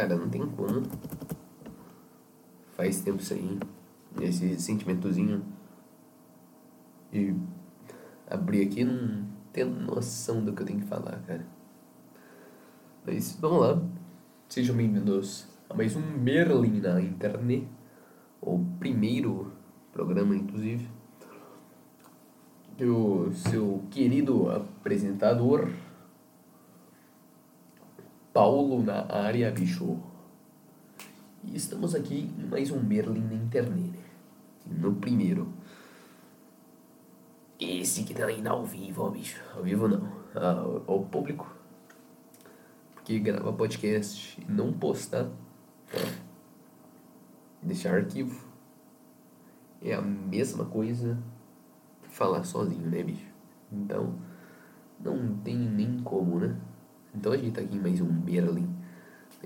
Cara, não tem como. Faz tempo isso aí. Esse sentimentozinho de abrir aqui não tenho noção do que eu tenho que falar, cara. Mas vamos lá. Sejam bem-vindos a mais um Merlin na internet. O primeiro programa, inclusive. O seu querido apresentador, Paulo na área, bicho. E estamos aqui em mais um Merlin na internet. No primeiro. Esse que tá ainda ao vivo, ó, bicho. Ao vivo não. Ao, ao público. Porque grava podcast e não postar. Deixar arquivo. É a mesma coisa que falar sozinho, né, bicho? Então, não tem nem como, né? Então a gente tá aqui em mais um Berlim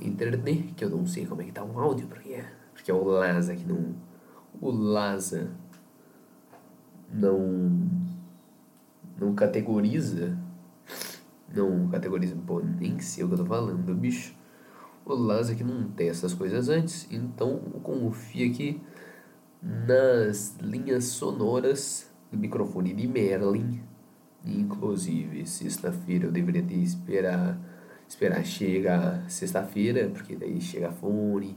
internet, que eu não sei como é que tá o áudio, porque é, porque é o Laza que não. O Laza não. não categoriza. Não categoriza, pô, nem sei o que eu tô falando, bicho. O Laza que não testa as coisas antes, então confia aqui nas linhas sonoras do microfone de Merlin Inclusive, sexta-feira eu deveria ter esperar, esperar chegar sexta-feira, porque daí chega fone,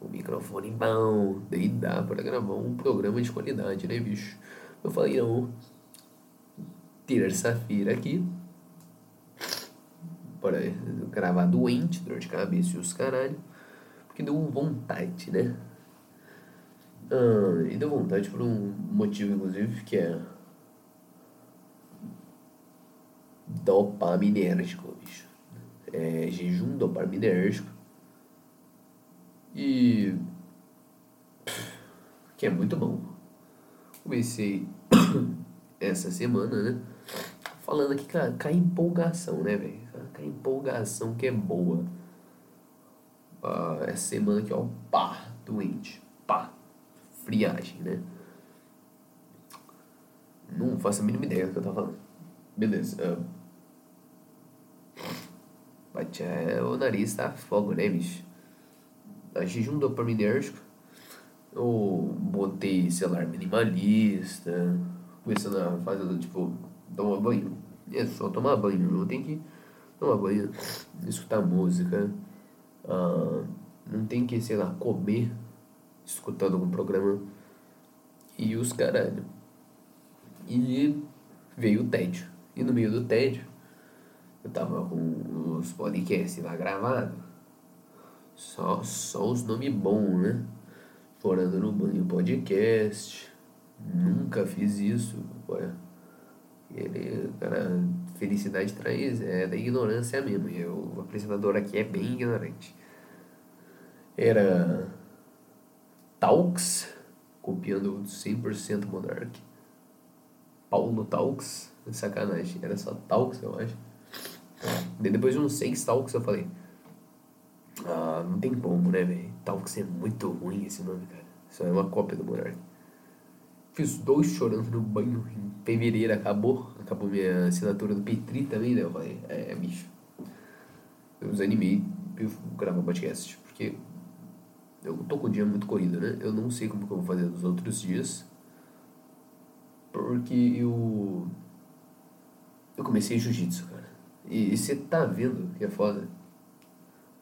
o microfone bom, daí dá para gravar um programa de qualidade, né, bicho? Eu falei, não, terça-feira aqui, para gravar doente, dor de cabeça e os caralho, porque deu vontade, né? Ah, e deu vontade por um motivo, inclusive, que é dopaminérgico, bicho. É, jejum dopaminérgico. E. Que é muito bom. Comecei essa semana, né? Falando aqui com a, empolgação, né, velho? Com a empolgação que é boa. Ah, essa semana aqui, ó, pá, doente. Pá, friagem, né? Não faço a mínima ideia do que eu tava falando. Beleza. Uh, mas é, o nariz tá fogo, né, bicho? A jejum dopaminérgico. Eu botei celular minimalista. Começando a fazer, tipo, tomar banho. É só tomar banho, não tem que tomar banho, escutar música. Uh, não tem que, sei lá, comer escutando algum programa. E os caralho. E veio o tédio. E no meio do tédio, eu tava com os podcasts lá gravados. Só, só os nomes bons, né? Forando no banho podcast. Nunca fiz isso. Ele, cara, felicidade traz, é da ignorância mesmo. E o apresentador aqui é bem ignorante. Era Talks, copiando 100% Monarch. Paulo Talks, sacanagem, era só Talks, eu acho. Depois de uns seis talks eu falei. Ah, não tem como, né, velho? Talks é muito ruim esse nome, cara. Isso é uma cópia do Monark. Fiz dois chorando no banho em fevereiro, acabou. Acabou minha assinatura do Petri também, né? Eu falei, é, bicho. Eu desanimei eu gravar podcast, porque eu tô com o dia muito corrido, né? Eu não sei como que eu vou fazer nos outros dias. Porque eu. Eu comecei jiu-jitsu, E, você tá vendo que é foda?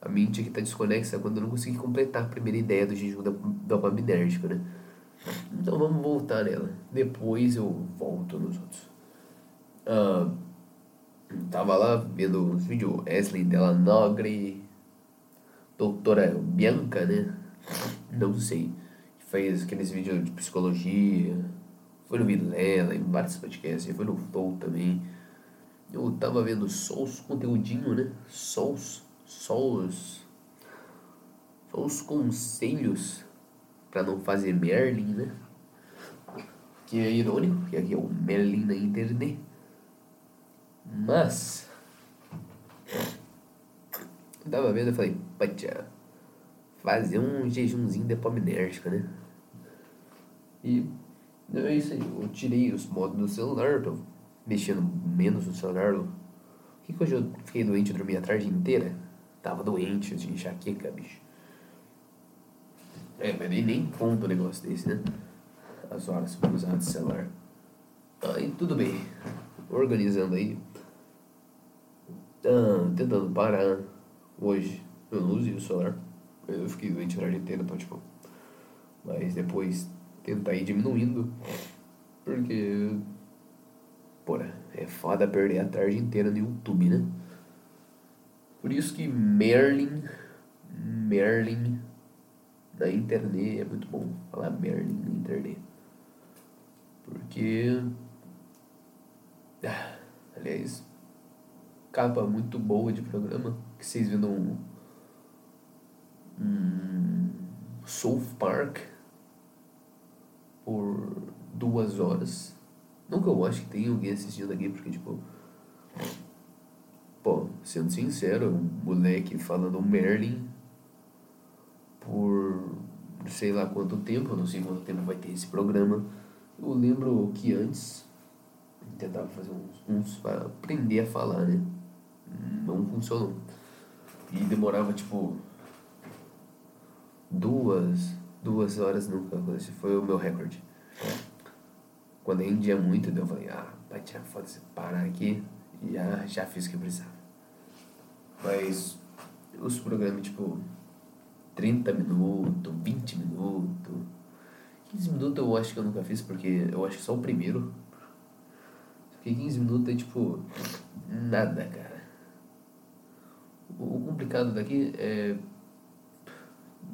A mente aqui tá desconexa quando eu não consegui completar a primeira ideia do jejum dopaminérgico, né? Então vamos voltar nela. Depois eu volto nos outros. Uh, tava lá vendo uns vídeos Wesley Delanogre, doutora Bianca, né? Não sei. Fez aqueles vídeos de psicologia. Foi no Vilela, em vários podcasts. Foi no Flow também. Eu tava vendo os conteúdinho, né? Os, só os conselhos para não fazer Merlin, né? Que é irônico, porque aqui é o Merlin na internet. Mas, eu tava vendo e falei, patia, fazer um jejumzinho dopaminérgico, né? E é isso aí, eu tirei os modos do celular, tô mexendo menos no celular. O que, que hoje eu fiquei doente e dormi a tarde inteira? tava doente de enxaqueca, bicho. É, mas nem, nem conta um negócio desse, né? As horas usadas de celular. Aí tudo bem. Organizando aí. Ah, tentando parar hoje. Eu não usei o celular. Eu fiquei doente a tarde inteira, então tipo. Mas depois tentar ir diminuindo. Porque. É foda perder a tarde inteira no YouTube, né? Por isso que Merlin. Merlin na internet é muito bom falar Merlin na internet. Porque. Ah, aliás, capa muito boa de programa. Que vocês viram um, um South Park por duas horas. Nunca eu acho que tem alguém assistindo aqui, porque tipo. Pô, sendo sincero, um moleque falando Merlin por sei lá quanto tempo, eu não sei quanto tempo vai ter esse programa. Eu lembro que antes tentava fazer uns, uns para aprender a falar, né? Não funcionou. E demorava tipo duas, duas horas nunca. Foi o meu recorde. Quando rendia muito, eu falei, ah, vai tirar foto, parar aqui já, já fiz o que precisava. Mas os programas, tipo, 30 minutos, 20 minutos. 15 minutos eu acho que eu nunca fiz, porque eu acho que só o primeiro. Porque 15 minutos é tipo. Nada, cara. O complicado daqui é.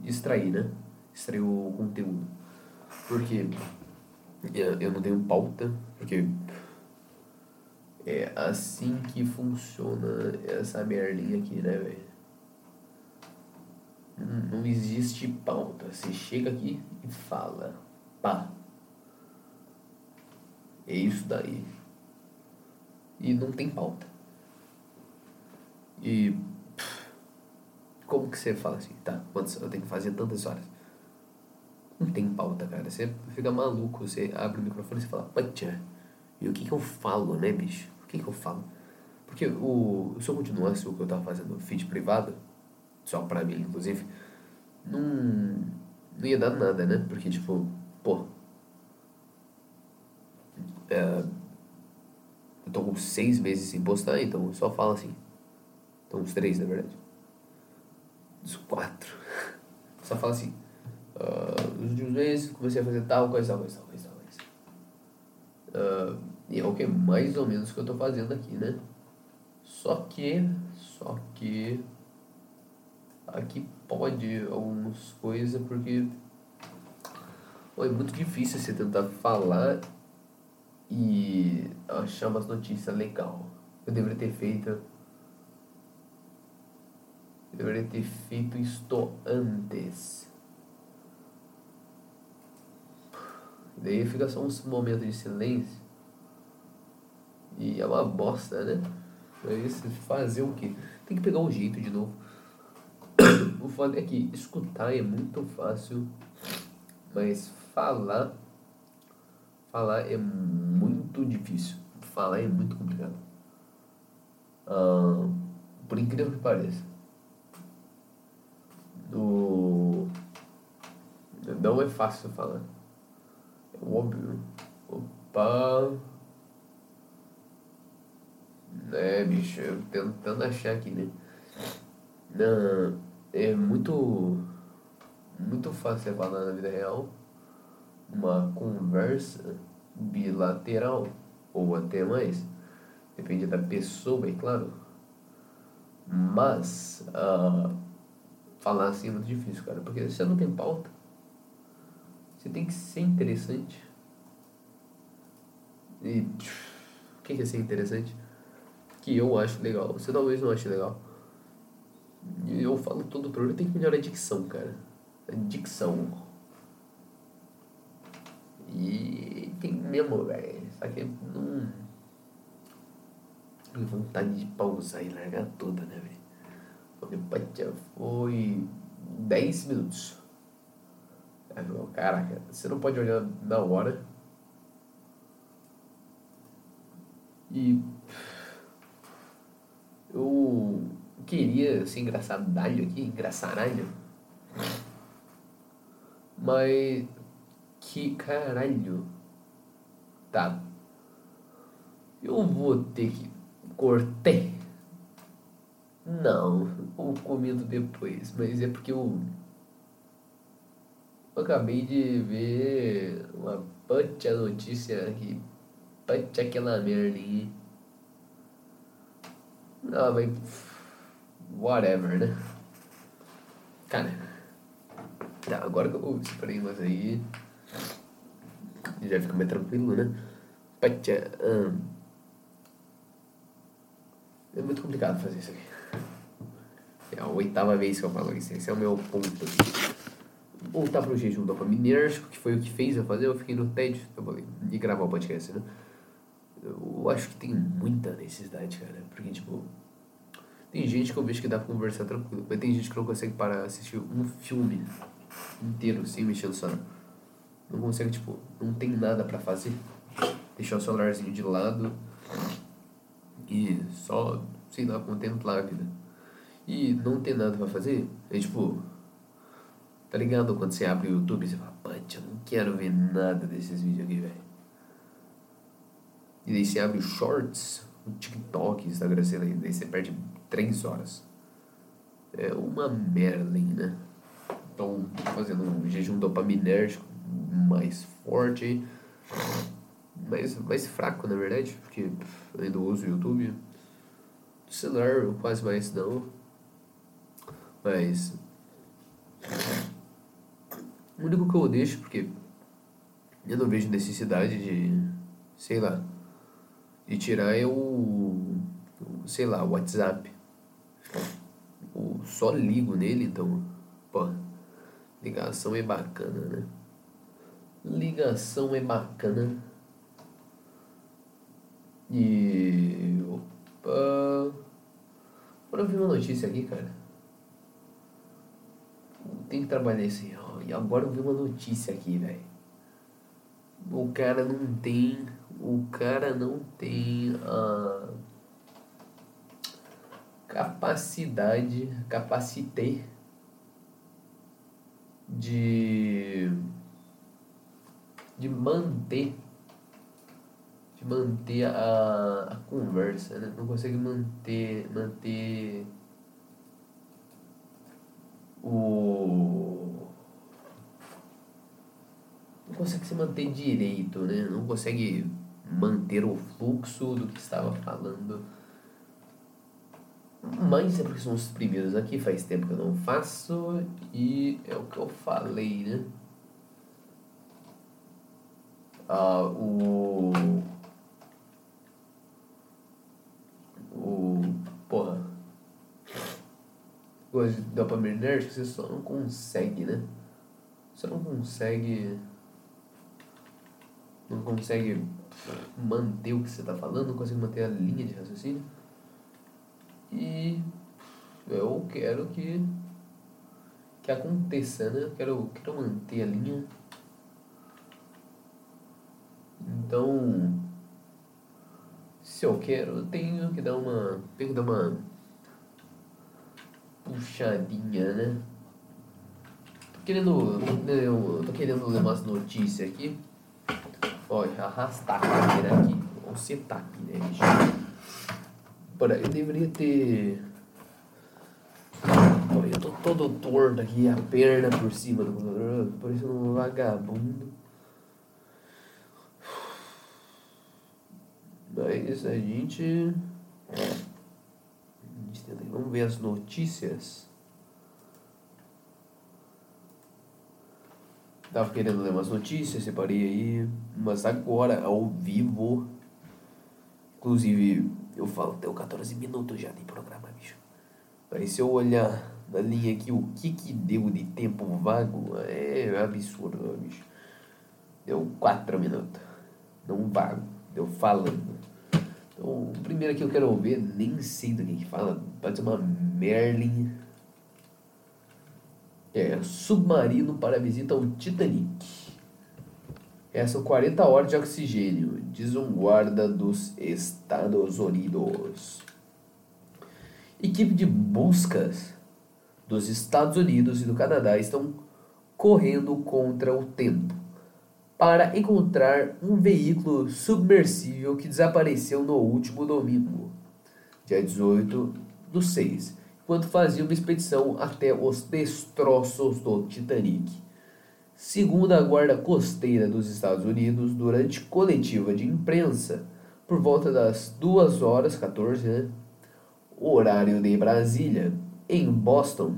extrair, né? Extrair o conteúdo. Porque eu não tenho pauta, porque é assim que funciona essa merlinha aqui, né, velho? Não existe pauta. Você chega aqui e fala. Pá. É isso daí. E não tem pauta. E. Como que você fala assim? Tá, quantas, eu tenho que fazer tantas horas. Não tem pauta, cara. Você fica maluco. Você abre o microfone e fala, Patia. E o que que eu falo, né, bicho? O que que eu falo? Porque o, se eu continuasse o que eu tava fazendo, feed privado, só pra mim, inclusive, não, não ia dar nada, né? Porque, tipo, pô. É, eu tô com seis meses sem postar, então só fala assim. Então, uns três, na verdade. Uns quatro. Só fala assim. Uh, nos últimos meses comecei a fazer tal coisa, tal coisa, tal coisa, tal coisa. Uh, e é o que mais ou menos que eu tô fazendo aqui, né? Só que. Só que aqui pode algumas coisas, porque é muito difícil você tentar falar e achar umas notícias legal. Eu deveria ter feito. Eu deveria ter feito isto antes. Daí fica só uns momentos de silêncio. E é uma bosta, né? Você fazer o quê? Tem que pegar o jeito de novo. O foda é que escutar é muito fácil, mas falar. Falar é muito difícil. Falar é muito complicado. Ah, por incrível que pareça. Não é fácil falar. É óbvio. Opa! É, bicho, eu tentando achar aqui, né? Não é muito muito fácil falar na vida real uma conversa bilateral ou até mais depende da pessoa bem claro mas uh, falar assim é muito difícil cara porque você não tem pauta você tem que ser interessante e o que é ser interessante que eu acho legal você talvez não ache legal eu falo todo o programa, tem que melhorar a dicção, cara. A dicção. E tem mesmo, velho. Só que não. Tenho vontade de pausar e largar toda, né, velho? Já foi 10 minutos. Aí falou, caraca, você não pode olhar na hora. E eu queria ser engraçadalho aqui, engraçaralho. Mas. Que caralho. Tá. Eu vou ter que. Cortei. Não, eu comento depois, mas é porque eu. Eu acabei de ver uma puta notícia aqui. Puta aquela merda aí. Não, mas. Whatever, né? Cara. Tá, agora que eu separei umas aí. Já fica mais tranquilo, né? Puta. Um, é muito complicado fazer isso aqui. É a oitava vez que eu falo isso. Esse é o meu ponto aqui. Voltar pro jejum dopaminérgico, que foi o que fez eu fazer. Eu fiquei no TED de gravar o podcast, né? Eu acho que tem muita necessidade, cara. Porque, tipo, tem gente que eu vejo que dá pra conversar tranquilo, mas tem gente que não consegue parar assistir um filme inteiro sem mexer no celular. Não consegue, tipo, não tem nada para fazer. Deixar o celularzinho de lado e só, sei lá, contemplar a vida. E não ter nada para fazer é tipo, tá ligado? Quando você abre o YouTube e você fala, putz, eu não quero ver nada desses vídeos aqui, velho. E daí você abre os shorts, o TikTok, Instagram, sei lá, daí você perde três horas. É uma merda, né? Então, fazendo um jejum dopaminérgico mais forte, mais, mais fraco, na verdade, porque eu ainda uso o YouTube. O celular, quase mais não. Mas. O único que eu deixo, porque eu não vejo necessidade de, sei lá, de tirar é o, sei lá, o WhatsApp. Eu só ligo nele, então, pô, ligação é bacana, né? Ligação é bacana. E. Opa. Agora eu vi uma notícia aqui, cara. Tem que trabalhar assim. E agora eu vi uma notícia aqui, velho. O cara não tem. O cara não tem a capacidade, capacité de de manter de manter a, a conversa, né? Não consegue manter manter o não consegue se manter direito, né? Não consegue manter o fluxo do que estava falando. Mas é porque são os primeiros aqui, faz tempo que eu não faço e é o que eu falei, né? Ah, o. O. Porra. Coisa de dopamina que você só não consegue, né? Você não consegue. Não consegue manter o que você está falando, não consegue manter a linha de raciocínio. E eu quero que que aconteça, né? Eu quero, quero manter a linha então, se eu quero, eu tenho que dar uma. Tenho que dar uma puxadinha, né? Tô querendo. Eu tô querendo ler umas notícias aqui. Olha, arrastar a cadeira aqui. Ou sentar aqui, né, bicho? Bora, eu deveria ter. Eu tô todo torto aqui, a perna por cima do computador, parecendo um vagabundo. Mas a gente. Vamos ver as notícias. Tava querendo ler umas notícias, separei aí. Mas agora, ao vivo. Inclusive, eu falo o 14 minutos já de programa, bicho. Aí se eu olhar na linha aqui o que que deu de tempo vago, é absurdo, bicho. Deu 4 minutos. Não vago, deu falando. Então, o primeiro aqui eu quero ver, nem sei do que que fala, pode ser uma Merlin. É, submarino para visita ao Titanic. É, são 40 horas de oxigênio, diz um guarda dos Estados Unidos. Equipe de buscas dos Estados Unidos e do Canadá estão correndo contra o tempo para encontrar um veículo submersível que desapareceu no último domingo, dia 18 do 6, enquanto fazia uma expedição até os destroços do Titanic. Segundo a Guarda Costeira dos Estados Unidos, durante coletiva de imprensa, por volta das 2 horas 14, né, horário de Brasília, em Boston,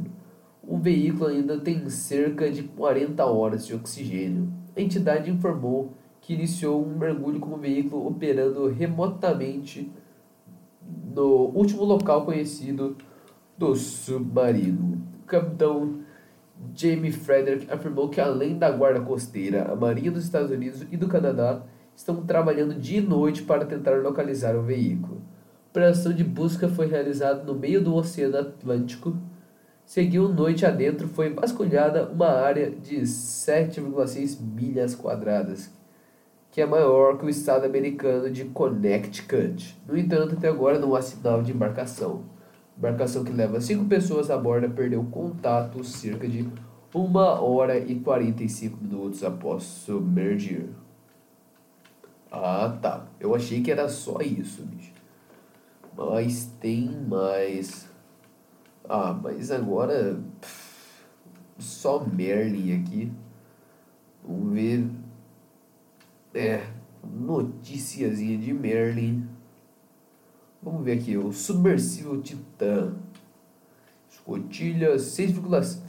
o veículo ainda tem cerca de 40 horas de oxigênio a entidade informou que iniciou um mergulho com o veículo operando remotamente no último local conhecido do submarino. O capitão Jamie Frederick afirmou que, além da Guarda Costeira, a Marinha dos Estados Unidos e do Canadá estão trabalhando dia e noite para tentar localizar o veículo. A operação de busca foi realizada no meio do Oceano Atlântico seguiu noite adentro, foi vasculhada uma área de 7,6 milhas quadradas, que é maior que o estado americano de Connecticut. No entanto, até agora não há sinal de embarcação. Embarcação que leva cinco pessoas a bordo perdeu contato cerca de uma hora e 45 minutos após submergir. Ah, tá. Eu achei que era só isso, bicho. Mas tem mais. Ah, mas agora pff, só Merlin aqui. Vamos ver. É, noticiazinha de Merlin. Vamos ver aqui, o submersível Titã. Escotilha 6,5.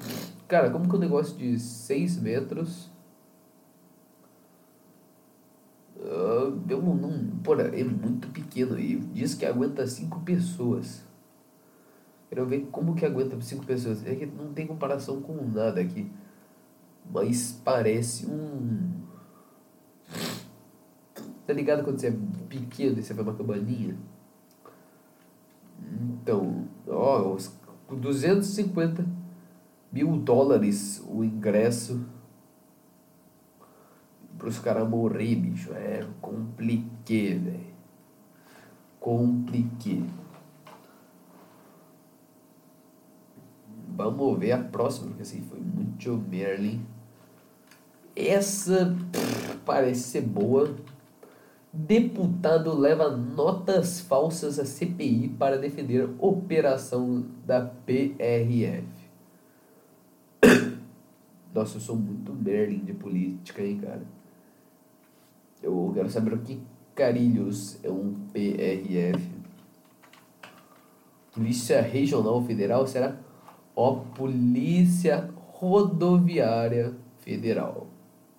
Cara, como que é um negócio de 6 metros? Uh, eu não, não, porra, é muito pequeno e diz que aguenta 5 pessoas. Quero ver como que aguenta cinco pessoas. É que não tem comparação com nada aqui. Mas parece um. Tá ligado quando você é pequeno e você vai uma cabaninha? Então, ó, os 250 mil dólares o ingresso pros caras morrer, bicho. É compliqué, velho. Compliqué. Vamos ver a próxima, porque assim foi muito Merlin. Essa pff, parece ser boa. Deputado leva notas falsas à CPI para defender operação da PRF. Nossa, eu sou muito Merlin de política, hein, cara. Eu quero saber o que carilhos é um PRF. Polícia Regional Federal, será? Ó, Polícia Rodoviária Federal.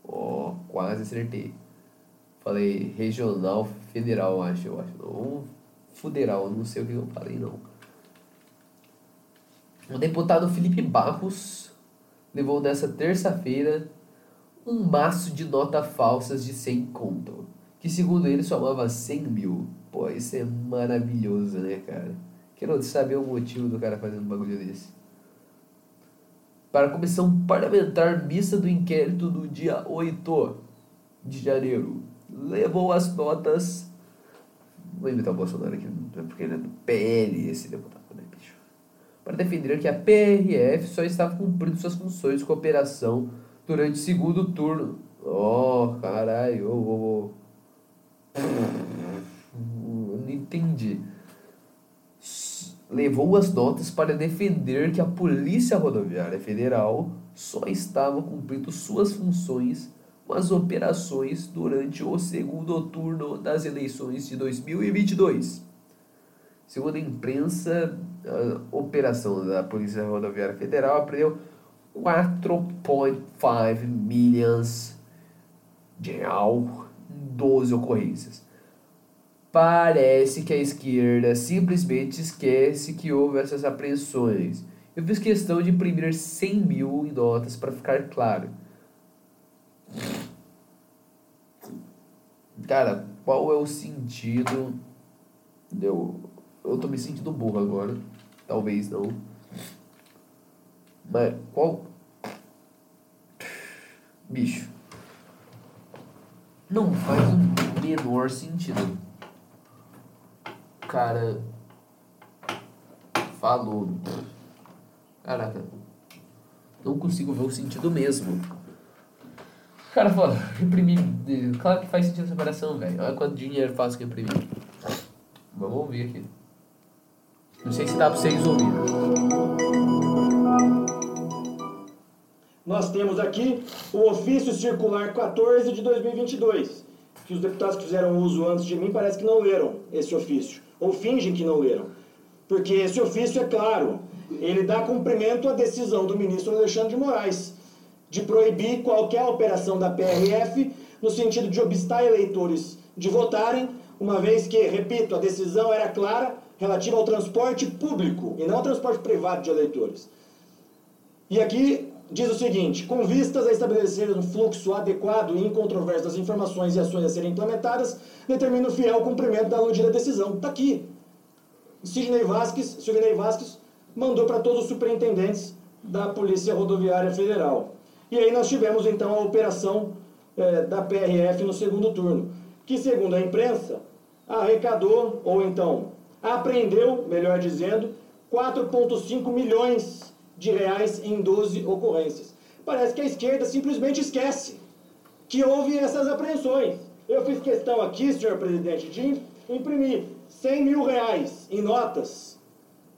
Ó, quase acertei. Falei regional federal, acho, eu acho. Ou federal, não sei o que eu falei, não. O deputado Felipe Barros levou nessa terça-feira um maço de nota falsas de 100 conto, que segundo ele somava 100 mil. Pô, isso é maravilhoso, né, cara? Quero saber o motivo do cara fazendo um bagulho desse para a comissão parlamentar mista do inquérito do dia 8 de janeiro. Levou as notas. Vou imitar o Bolsonaro aqui, porque ele é do PL, esse deputado, né, bicho? Para defender que a PRF só estava cumprindo suas funções de cooperação durante o segundo turno. Oh, caralho, oh, oh, oh. Não entendi levou as notas para defender que a Polícia Rodoviária Federal só estava cumprindo suas funções com as operações durante o segundo turno das eleições de 2022. Segundo a imprensa, a operação da Polícia Rodoviária Federal apreendeu 4,5 milhões de real em 12 ocorrências Parece que a esquerda simplesmente esquece que houve essas apreensões. Eu fiz questão de imprimir 100 mil em notas para ficar claro. Cara, qual é o sentido. Eu, eu tô me sentindo burro agora. Talvez não. Mas qual. Bicho. Não faz o menor sentido cara falou. Caraca. Não consigo ver o sentido mesmo. Cara, foda, imprimir. Claro que faz sentido essa operação, velho. Olha quanto dinheiro faz que imprimir. Vamos ouvir aqui. Não sei se dá pra vocês ouvirem. Nós temos aqui o ofício circular 14 de 2022, que os deputados que fizeram uso antes de mim parece que não leram esse ofício, ou fingem que não leram. Porque esse ofício é claro, ele dá cumprimento à decisão do ministro Alexandre de Moraes de proibir qualquer operação da PRF no sentido de obstar eleitores de votarem, uma vez que, repito, a decisão era clara relativa ao transporte público e não ao transporte privado de eleitores. E aqui diz o seguinte: com vistas a estabelecer um fluxo adequado e incontroverso das informações e ações a serem implementadas, determina o fiel cumprimento da aludida decisão. Está aqui. Sidney Vasquez, Silvinei Vasquez mandou para todos os superintendentes da Polícia Rodoviária Federal. E aí nós tivemos então a operação é, da PRF no segundo turno, que segundo a imprensa arrecadou, ou então apreendeu, melhor dizendo, 4,5 milhões de reais em 12 ocorrências. Parece que a esquerda simplesmente esquece que houve essas apreensões. Eu fiz questão aqui, senhor presidente, de imprimir 100 mil reais em notas,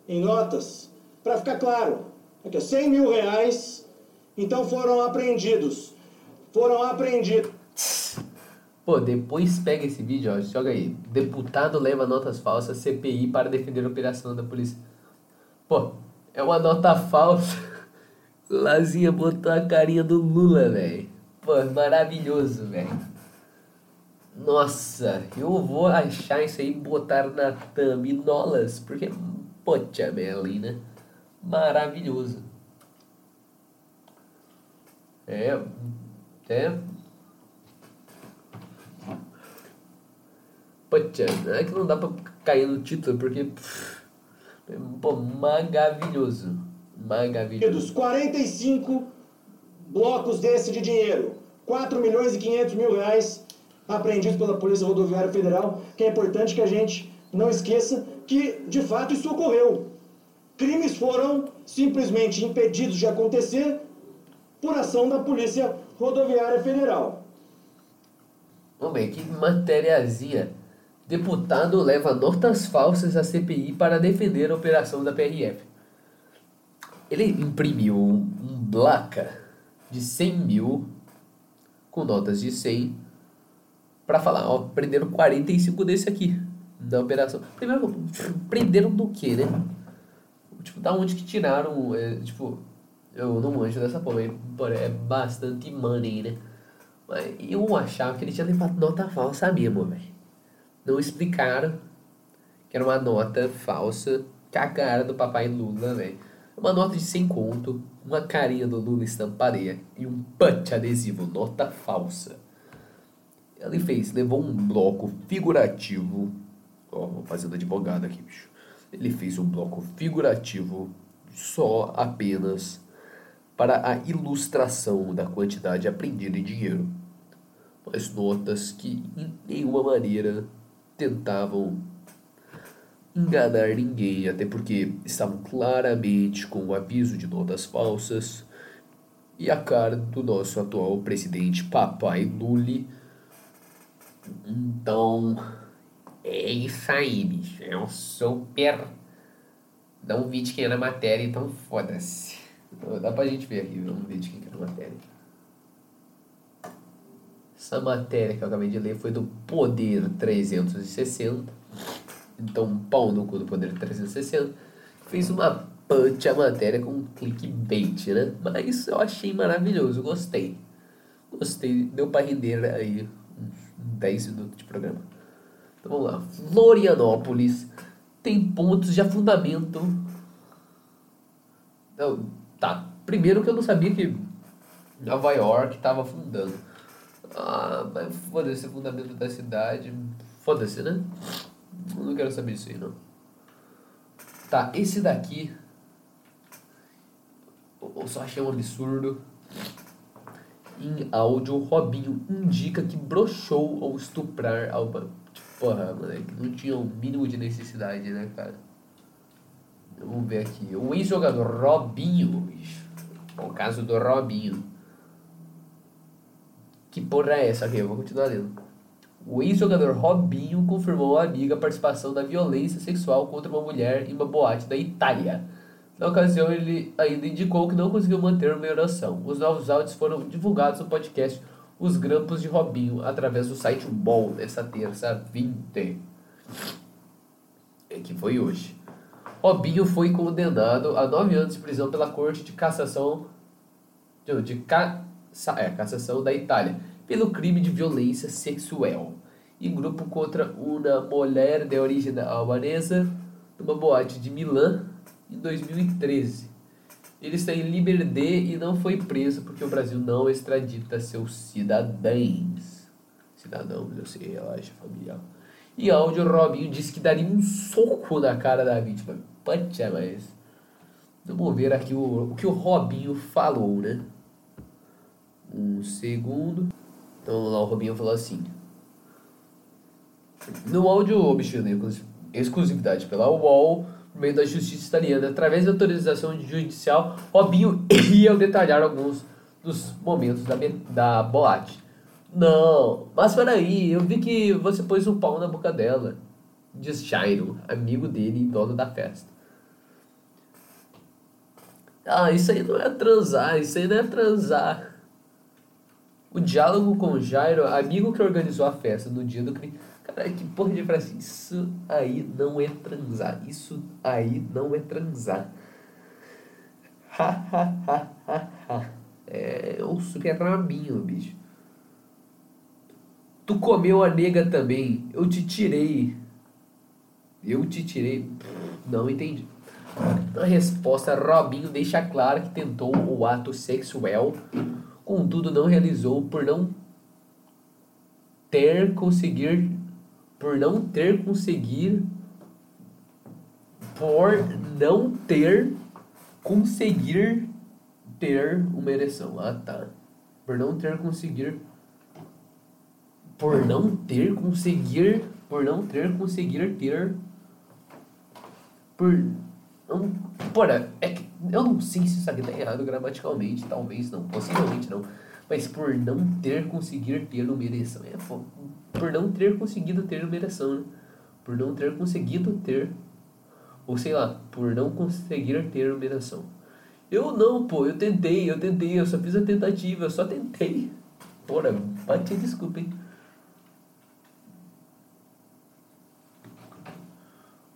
em notas, para ficar claro. Aqui, 100 mil reais, então foram apreendidos. Foram apreendidos. Pô, depois pega esse vídeo, ó, joga aí. Deputado leva notas falsas CPI para defender a operação da polícia. Pô, é uma nota falsa. Lazinha botou a carinha do Lula, velho. Pô, maravilhoso, velho. Nossa, eu vou achar isso aí e botar na thumb nolas, porque, poxa, Melina, maravilhoso. É, é. Poxa, é que não dá pra cair no título, porque, pô, maravilhoso. Maravilhoso. Dos 45 blocos desse de dinheiro, 4 milhões e 500 mil reais apreendidos pela Polícia Rodoviária Federal, que é importante que a gente não esqueça que, de fato, isso ocorreu. Crimes foram simplesmente impedidos de acontecer por ação da Polícia Rodoviária Federal. Homem, que matériazinha. Deputado leva notas falsas à CPI para defender a operação da PRF. Ele imprimiu um placa de 100 mil com notas de 100 para falar, ó, prenderam 45 desse aqui da operação. Primeiro, prenderam do que, né? Tipo, da onde que tiraram, é, tipo, eu não manjo dessa porra, é bastante money, né? Mas eu achava que ele tinha levado nota falsa mesmo, velho. Não explicaram que era uma nota falsa com a cara do papai Lula, velho. Uma nota de 100 conto, uma carinha do Lula estampareia e um punch adesivo, nota falsa. Ele fez, levou um bloco figurativo. Ó, vou fazendo advogado aqui, bicho. Ele fez um bloco figurativo só apenas para a ilustração da quantidade apreendida em dinheiro. Mas notas que em nenhuma maneira tentavam enganar ninguém, até porque estavam claramente com o aviso de notas falsas e a cara do nosso atual presidente Papai Lully então, é isso aí, bicho. É um super. Não vi de quem era a matéria, então foda-se. Dá pra gente ver aqui, vamos ver de quem era a matéria. Essa matéria que eu acabei de ler foi do Poder 360. Então, pau no cu do Poder 360. Fez uma punch a matéria com um clickbait, né? Mas eu achei maravilhoso, gostei. Gostei, deu pra render aí 10 minutos de programa. Então vamos lá. Florianópolis tem pontos de afundamento. Não. Primeiro que eu não sabia que Nova York estava afundando. Ah, mas foda-se o fundamento da cidade. Foda-se, né? Eu não quero saber isso aí, não. Tá, esse daqui. Eu só achei um absurdo em áudio, Robinho indica que broxou ao estuprar Alba. Porra, moleque, não tinha o mínimo de necessidade, né, cara? Vamos ver aqui. O ex-jogador Robinho. O caso do Robinho. Que porra é essa aqui? Eu vou continuar lendo. O ex-jogador Robinho confirmou à amiga a participação da violência sexual contra uma mulher em uma boate da Itália. Na ocasião, ele ainda indicou que não conseguiu manter uma oração. Os novos áudios foram divulgados no podcast Os Grampos de Robinho, através do site Ball, nesta terça 20. É que foi hoje. Robinho foi condenado a nove anos de prisão pela Corte de Cassação de, de é, Cassação da Itália pelo crime de violência sexual em grupo contra uma mulher de origem albanesa numa boate de Milã em 2013. Ele está em liberdade e não foi preso porque o Brasil não extradita seus cidadãos. Cidadãos, eu sei, relaxa, familiar. E áudio, Robinho disse que daria um soco na cara da vítima. Puta, mas... Vamos ver aqui o, o que o Robinho falou, né? Um segundo. Então lá o Robinho falou assim. No áudio obtido exclusividade pela UOL, por meio da justiça italiana, através da autorização judicial, Robinho ia detalhar alguns dos momentos da, da boate. Não, mas peraí, eu vi que você pôs um pau na boca dela. Diz Jairo, amigo dele e dono da festa. Ah, isso aí não é transar, isso aí não é transar. O diálogo com Jairo, amigo que organizou a festa no dia do crime. Cara, que porra de frase. Isso aí não é transar. Isso aí não é transar. Ha, ha, ha, ha, ha. É um super rabinho, bicho. Tu comeu a nega também. Eu te tirei. Eu te tirei. Não entendi. A resposta, Robinho deixa claro que tentou o ato sexual contudo não realizou por não ter conseguir por não ter conseguir por não ter conseguir ter uma ereção. Ah, tá. Por não ter conseguir por não ter conseguir por não ter conseguir ter por não, porra, é que eu não sei se isso aqui tá errado gramaticalmente, talvez não, possivelmente não. Mas por não ter conseguido ter uma ereção. É, por não ter conseguido ter uma ereção, né? Por não ter conseguido ter. Ou sei lá, por não conseguir ter uma ereção. Eu não, pô, eu tentei, eu tentei, eu só fiz a tentativa, eu só tentei. Porra, bate desculpa, hein?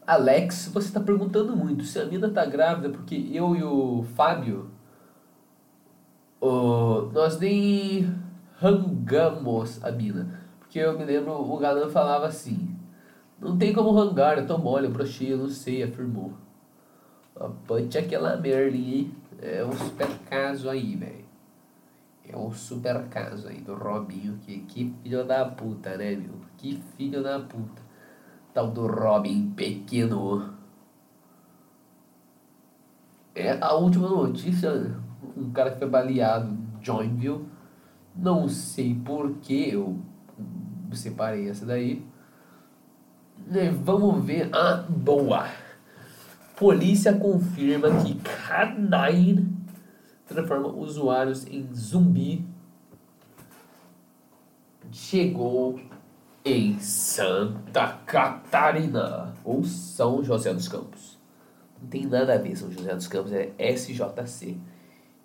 Alex, você está perguntando muito se a mina tá grávida, porque eu e o Fábio, oh, nós nem rangamos a mina. Porque eu me lembro, o galã falava assim, não tem como rangar, eu tô mole, eu brochei, eu não sei, afirmou. Punch aquela Merlin? É um super caso aí, velho. É um super caso aí do Robinho, que, que filho da puta, né, meu? Que filho da puta tal do Robin pequeno. É a última notícia, um cara que foi baleado em Joinville. Não sei porquê eu separei essa daí. Né, vamos ver a boa. Polícia confirma que Canine transforma usuários em zumbi. Chegou em Santa Catarina ou São José dos Campos. Não tem nada a ver, São José dos Campos é SJC.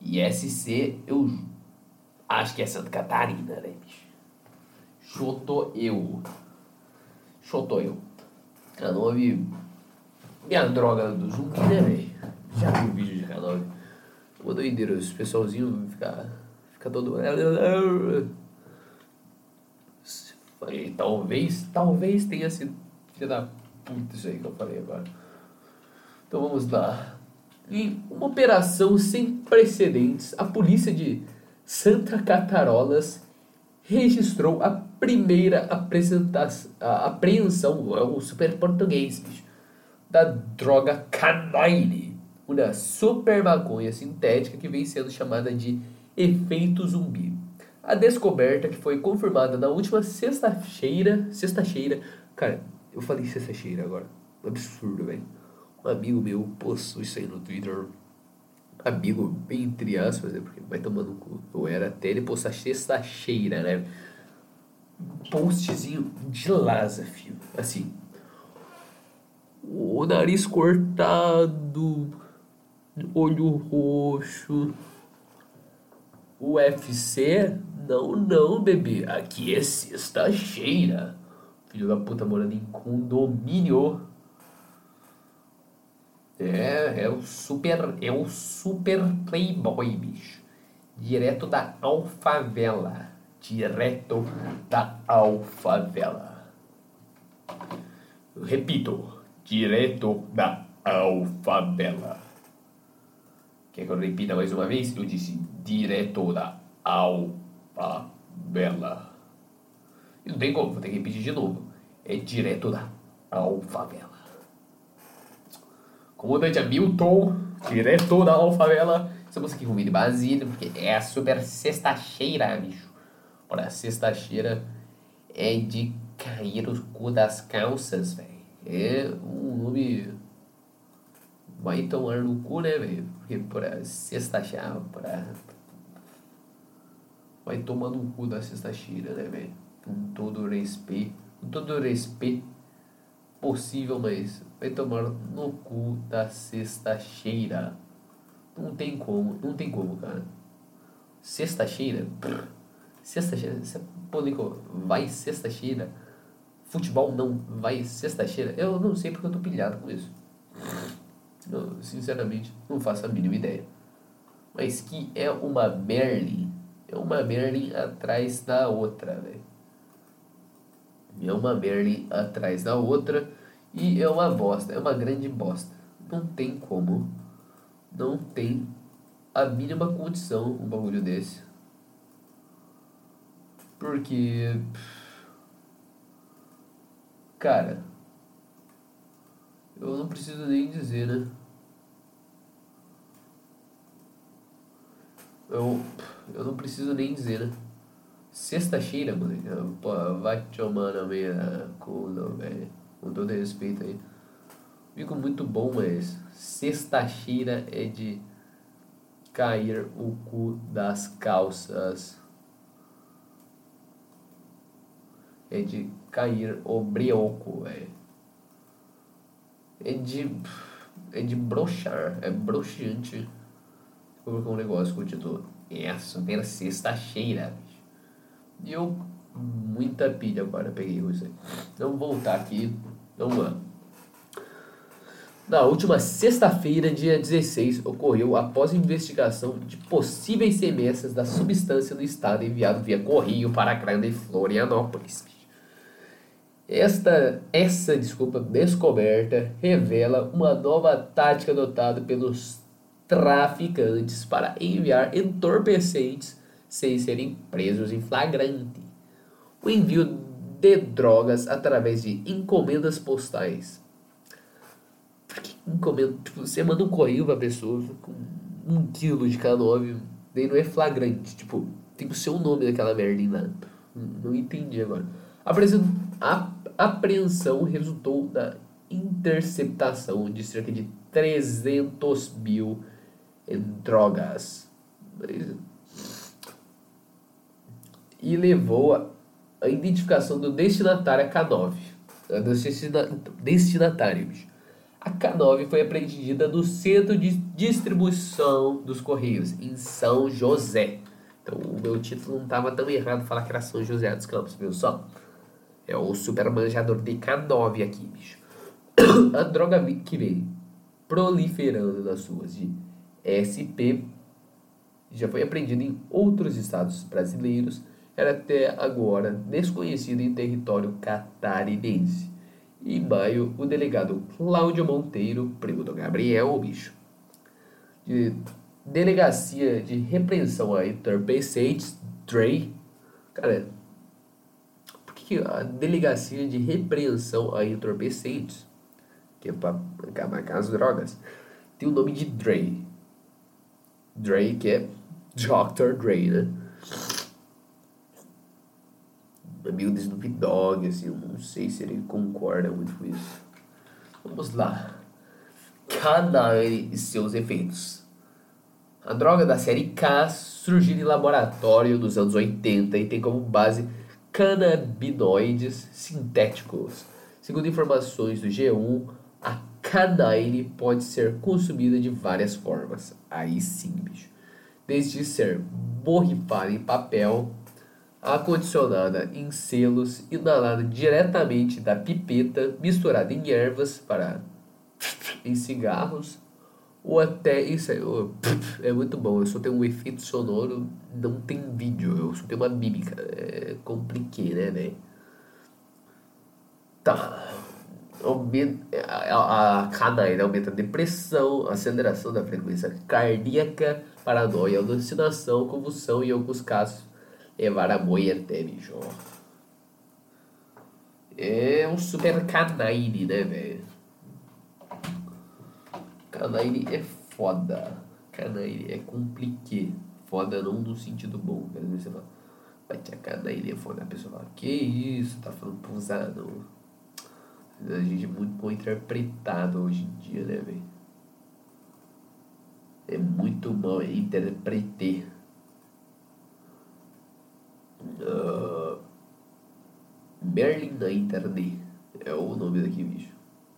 E SC eu acho que é Santa Catarina, né, bicho? Choto eu. Choto eu. K9. Minha droga do zumbi, né, velho? Já vi o vídeo de K9. Uma doideira, esse pessoalzinho fica, fica todo. Falei, talvez, talvez tenha sido filha da puta isso aí que eu falei agora. Então vamos lá. Em uma operação sem precedentes, a polícia de Santa Catarolas registrou a primeira apresentação, a apreensão, é o super português, bicho, da droga canine, uma super maconha sintética que vem sendo chamada de efeito zumbi. A descoberta que foi confirmada na última sexta-feira, sexta-feira, cara, eu falei sexta-feira agora, absurdo, velho. Um amigo meu postou isso aí no Twitter. Amigo, bem entre aspas, né? Porque vai tomando cu. Ou era até ele postar sexta-feira, né? Postzinho de Laza, filho. Assim. O nariz cortado, olho roxo. UFC? Não, não, bebê. Aqui é sexta-feira. Filho da puta morando em condomínio. É, é o super, é o super playboy, bicho. Direto da alfavela. Direto da alfavela. Repito, direto da alfavela. Quer que eu repita mais uma vez? Eu disse direto da alfavela. E não tem como, vou ter que repetir de novo. É direto da alfavela. Comandante Hamilton, diretor da Alfavela. Estamos aqui com o Vini Basílio, porque é a super sexta-feira, bicho. Para sexta-feira é de cair o cu das calças, velho. É um nome. Vai tomar no cu, né, velho? Porque para sexta-feira. Pra... Vai tomar no cu da sexta-feira, né, velho? Com todo respeito. Com todo respeito possível, mas vai tomar no cu da sexta-feira. Não tem como, não tem como, cara. Sexta-feira? Sexta-feira? Pô, vai sexta-feira? Futebol não vai sexta-feira? Eu não sei porque eu tô pilhado com isso. Eu, sinceramente, não faço a mínima ideia. Mas que é uma Merlin. É uma Merlin atrás da outra, velho. É uma Merlin atrás da outra e é uma bosta, é uma grande bosta. Não tem como. Não tem a mínima condição um bagulho desse. Porque. Cara. Eu não preciso nem dizer, né? Eu, eu não preciso nem dizer, né? Sexta-feira, mano. Pô, vai tomar na minha cula, velho. Com todo respeito aí. Fico muito bom, mas sexta-feira é de cair o cu das calças. É de cair o brioco, velho. É de. É de brochar. É broxante. Colocar um negócio com o título. É super sexta-feira, e eu, muita pilha agora, peguei isso aí. Então, voltar aqui. Vamos lá. Na última sexta-feira, dia 16, ocorreu após investigação de possíveis semestres da substância no estado enviado via correio para a Grande Florianópolis. Esta, essa desculpa, descoberta revela uma nova tática adotada pelos traficantes para enviar entorpecentes sem serem presos em flagrante. O envio de drogas através de encomendas postais. Porque encomenda, tipo, você manda um correio pra pessoa com um quilo de K9, daí não é flagrante, tipo, tem o seu nome naquela merda lá. Não entendi agora. A apreensão resultou da interceptação de cerca de 300 mil drogas e levou a identificação do destinatário K9. Destinatário. A K9 foi apreendida no centro de distribuição dos Correios, em São José. Então o meu título não estava tão errado falar que era São José dos Campos, viu só? É o super manjador de K9 aqui, bicho. A droga que vem proliferando nas ruas de SP já foi apreendida em outros estados brasileiros. Era até agora desconhecido em território catarinense. Em maio, o delegado Cláudio Monteiro, primo do Gabriel, o bicho, de Delegacia de Repreensão a Entorpecentes, DRE, cara, por que a Delegacia de Repreensão a Entorpecentes, que é para acabar com as drogas, tem o nome de DRE, DRE que é Dr. Dre, né? amigo do Snoop Dogg, assim, eu não sei se ele concorda muito com isso. Vamos lá. K9 e seus efeitos. A droga da série K surgiu em laboratório nos anos 80 e tem como base canabinoides sintéticos. Segundo informações do G1, a K9 pode ser consumida de várias formas. Aí sim, bicho. Desde ser borrifada em papel, acondicionada em selos, inalada diretamente da pipeta, misturada em ervas para em cigarros ou até isso é muito bom. Eu só tenho um efeito sonoro, não tem vídeo, eu só tenho uma mímica. É compliquei, né, velho? Tá. Aumenta, a, a canaína aumenta a depressão, aceleração da frequência cardíaca, paranoia, alucinação, convulsão e, em alguns casos, levar a mãe até. É um super canine, né, velho? Canaine é foda. Canaine é compliqué. Foda não no sentido bom. Às vezes você fala, vai a Canaine é foda. A pessoa fala, que isso, tá falando pousado. A gente é muito mal interpretado hoje em dia, né, velho? É muito mal interpretar. Uh, Merlin na internet é o nome daqui, bicho.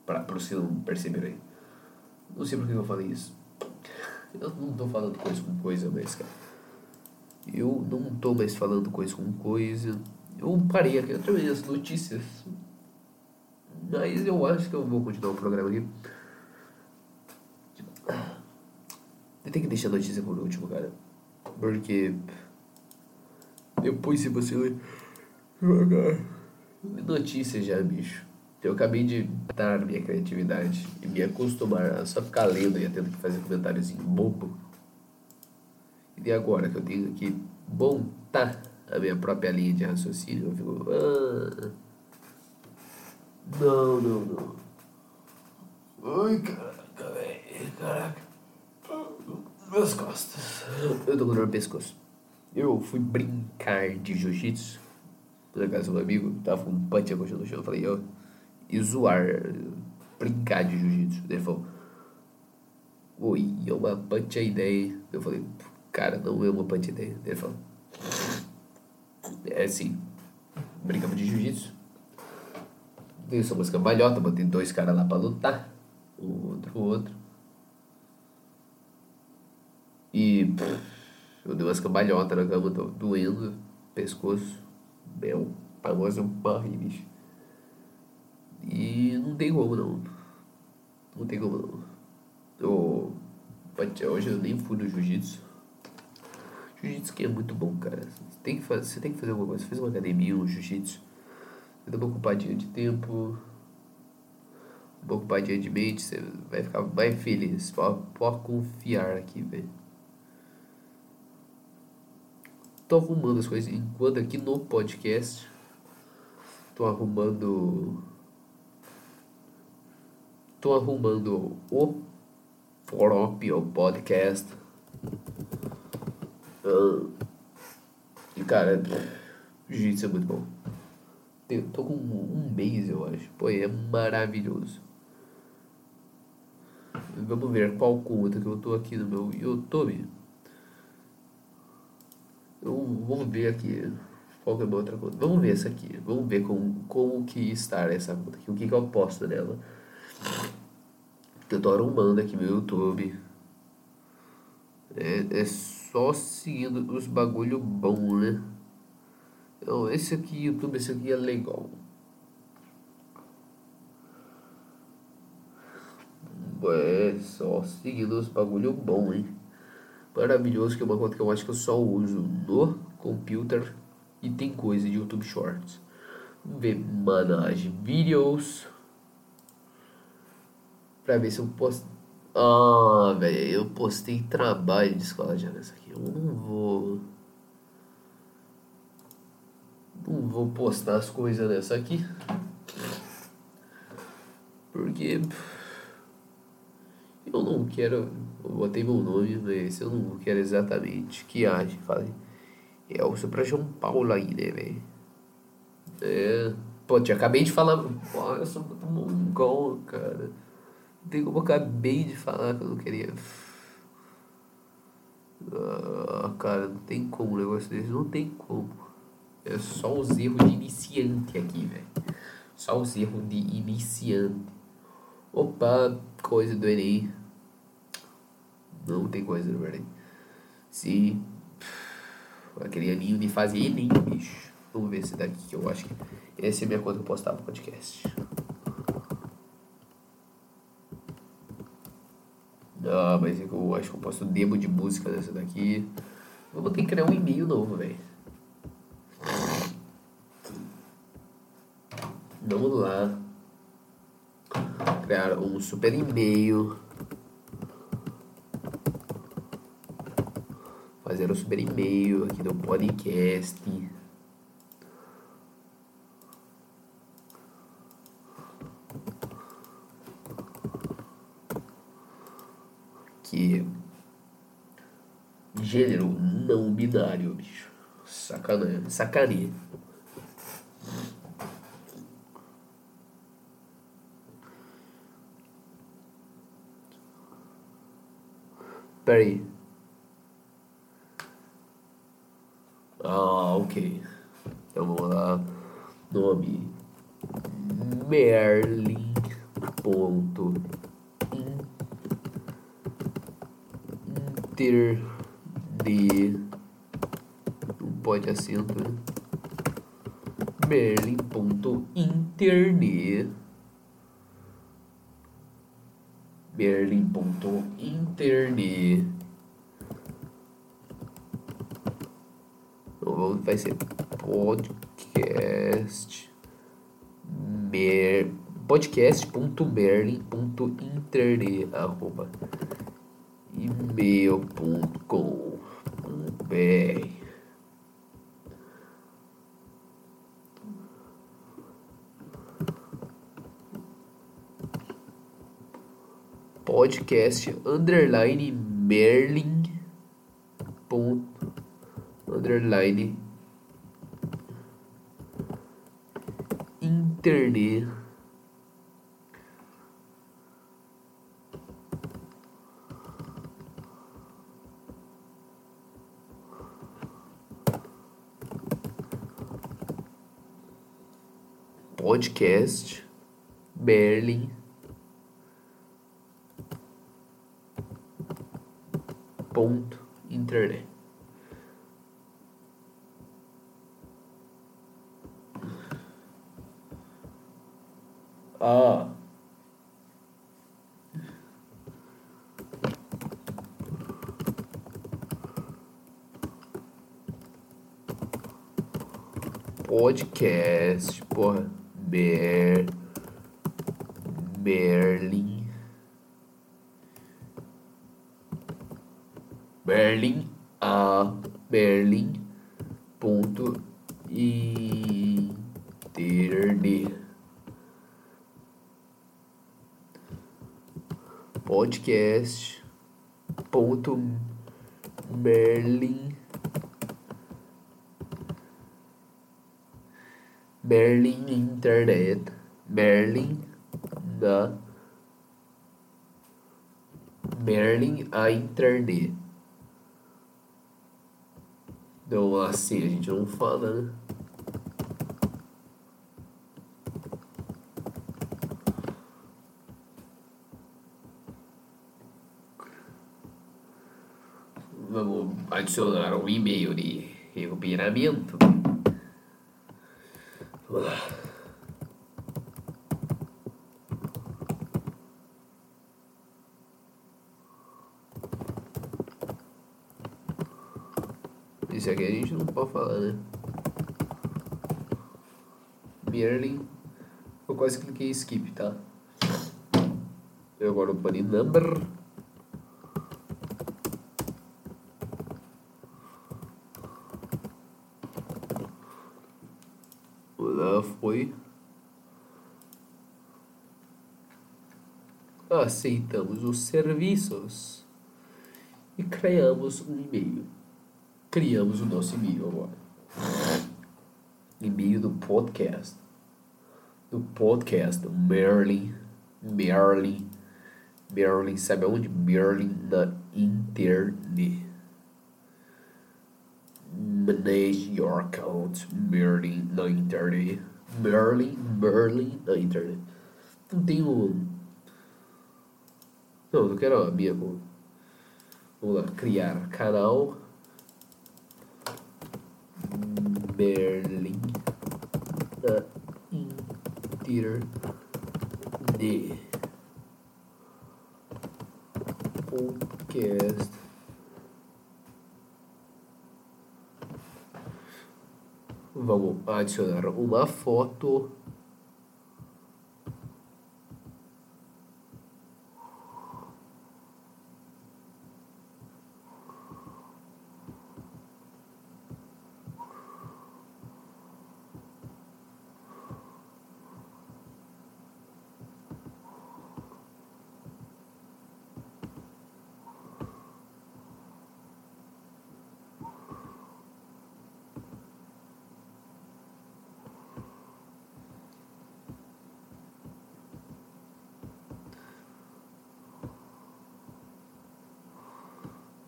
Pra, pra você não perceber aí. Não sei por que eu falei isso. Eu não tô falando coisa com coisa mais, cara. Eu não tô mais falando coisa com coisa. Eu parei aqui, eu terminei as notícias. Mas eu acho que eu vou continuar o programa aqui. Eu tenho que deixar a notícia por último, cara. Porque. Depois, se você ler. Notícias já, bicho. Eu acabei de dar minha criatividade e me acostumar a só ficar lendo e tendo que fazer comentários em bobo. E agora que eu tenho que montar a minha própria linha de raciocínio, eu fico. Ah, não, não, não. Ai, caraca, velho. Caraca. Meus costas. Eu tô com dor no pescoço. Eu fui brincar de jiu-jitsu. Casa do meu amigo, tava com um punch no chão. Eu falei, ó. E zoar, brincar de jiu-jitsu. Ele falou, oi, é uma punch ideia. Eu falei, cara, não é uma punch ideia. Ele falou, é assim, brincamos de jiu-jitsu. Dei só umas cambalhotas, botei dois caras lá pra lutar, o outro o outro. E pff, eu dei umas cambalhotas na cama, tô doendo, pescoço, meu, famoso morre, bicho. E não tem como não. Não tem como não. Eu, hoje eu nem fui no jiu-jitsu. Jiu-jitsu que é muito bom, cara. Você tem que fazer, você tem que fazer alguma coisa. Você fez uma academia, um jiu-jitsu. Você dá uma ocupadinha de tempo. Uma ocupadinha de mente. Você vai ficar mais feliz. Pode, pode confiar aqui, velho. Tô arrumando as coisas enquanto aqui no podcast. Tô arrumando Tô arrumando o próprio podcast. Uh, e cara, jiu-jitsu é muito bom. Eu tô com um mês, eu acho. Pô, é maravilhoso. Vamos ver qual conta que eu tô aqui no meu YouTube. Eu, vamos ver aqui. Qual que é a outra conta? Vamos ver essa aqui. Vamos ver como, como que está essa conta aqui. O que, que eu posto nela. Eu tô arrumando aqui meu YouTube. É, é só seguindo os bagulho bom, né? Então, esse aqui, YouTube, esse aqui é legal. É só seguindo os bagulho bom, hein? Maravilhoso, que é uma conta que eu acho que eu só uso no computer e tem coisa de YouTube Shorts. Vamos ver managem, vídeos pra ver se eu posto. Ah, velho, eu postei trabalho de escola de nessa aqui. Eu não vou. Não vou postar as coisas nessa aqui. Porque. Eu não quero. Eu botei meu nome, mas eu não quero exatamente que age. Falei. É o pra João Paulo aí, né, velho? É. Pô, te acabei de falar. Pô, eu sou muito mongol, cara. tem como eu acabei de falar que eu não queria. Ah, cara, não tem como um negócio desse. Não tem como. É só os erros de iniciante aqui, velho. Só os erros de iniciante. Opa, coisa do Enem. Não tem coisa do Enem. Se aquele aninho de fazer Enem, bicho. Vamos ver esse daqui que eu acho que. Essa é a minha conta que eu postava no podcast. Ah, mas eu acho que eu posto demo de música dessa daqui. Eu vou ter que criar um e-mail novo, velho. Vamos lá. Criar um super e-mail. Fazer um super e-mail aqui no podcast. Que gênero não binário, bicho. Sacanagem, sacaneia. Peraí. Ah, ok. Então vamos lá. Nome Merlin ponto inter de não pode acento né? Merlin ponto internet berlin.internet então, vai ser podcast mer, podcast.merlin.internet arroba e-mail.com.br podcast underline merlin ponto underline internet. Podcast Berlin ponto internet. Ah. Podcast porra Ber Berlim Berlim a Berlim ponto internet podcast ponto Berlim Berlim internet Berlim da Berlim a internet então assim a gente não fala né vamos adicionar um e-mail de recuperamento. Vamos lá. Isso aqui a gente não pode falar, né? Merlin. Eu quase cliquei skip, tá? Eu agora o bunny number. Lá foi. Aceitamos os serviços e criamos um e-mail. Criamos o nosso e-mail agora. E-mail do podcast. Do podcast Merlin. Merlin. Merlin, sabe aonde? Merlin na internet. Manage your account. Merlin na internet. Merlin, Merlin na internet. Não tenho. Não, eu quero a minha. Vamos lá, criar canal. Merlin na internet. Podcast. Vamos adicionar uma foto.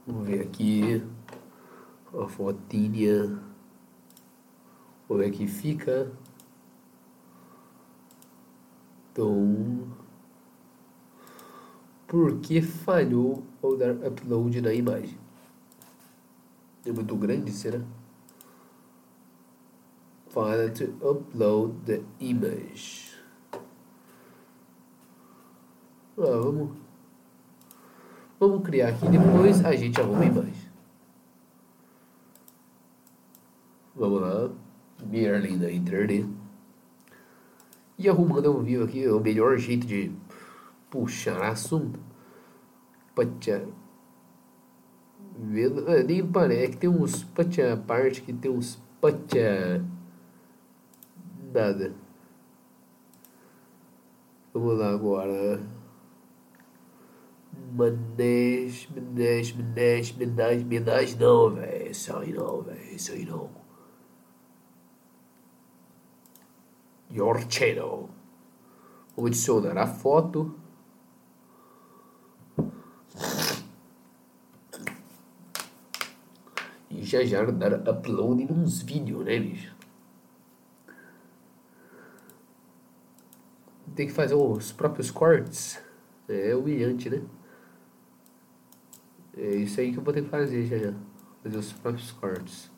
Vamos ver aqui a fotinha. Vamos ver que fica. Então, por que falhou ao dar upload na imagem? É muito grande, será? Failed to upload the image. Ah, vamos. Vamos criar aqui, depois a gente arruma a imagem. Vamos lá. Merlin da internet. E arrumando ao vivo aqui o melhor jeito de puxar assunto. Patia. Vendo, é, nem parece é que tem uns patia parte que tem uns patia. Nada. Vamos lá agora. Manês, Manês, Manês, Manês, Manês, não, velho. Isso aí não, velho. Isso aí não. Your channel. Vou adicionar a foto. E já já dar upload nos vídeos, né, bicho? Tem que fazer os próprios cortes. É humilhante, né? É isso aí que eu vou ter que fazer já já. Fazer os próprios cortes.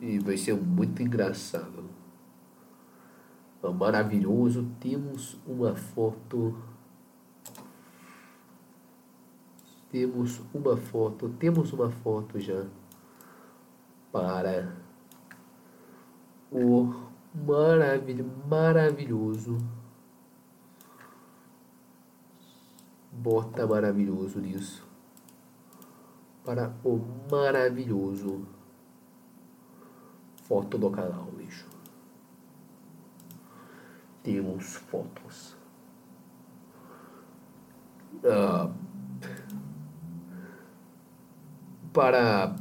E vai ser muito engraçado. Maravilhoso. Temos uma foto. Temos uma foto. Temos uma foto já. Para o maravilhoso. Maravilhoso. Bota maravilhoso nisso. Para o maravilhoso foto do canal, bicho. Temos fotos. Ah, para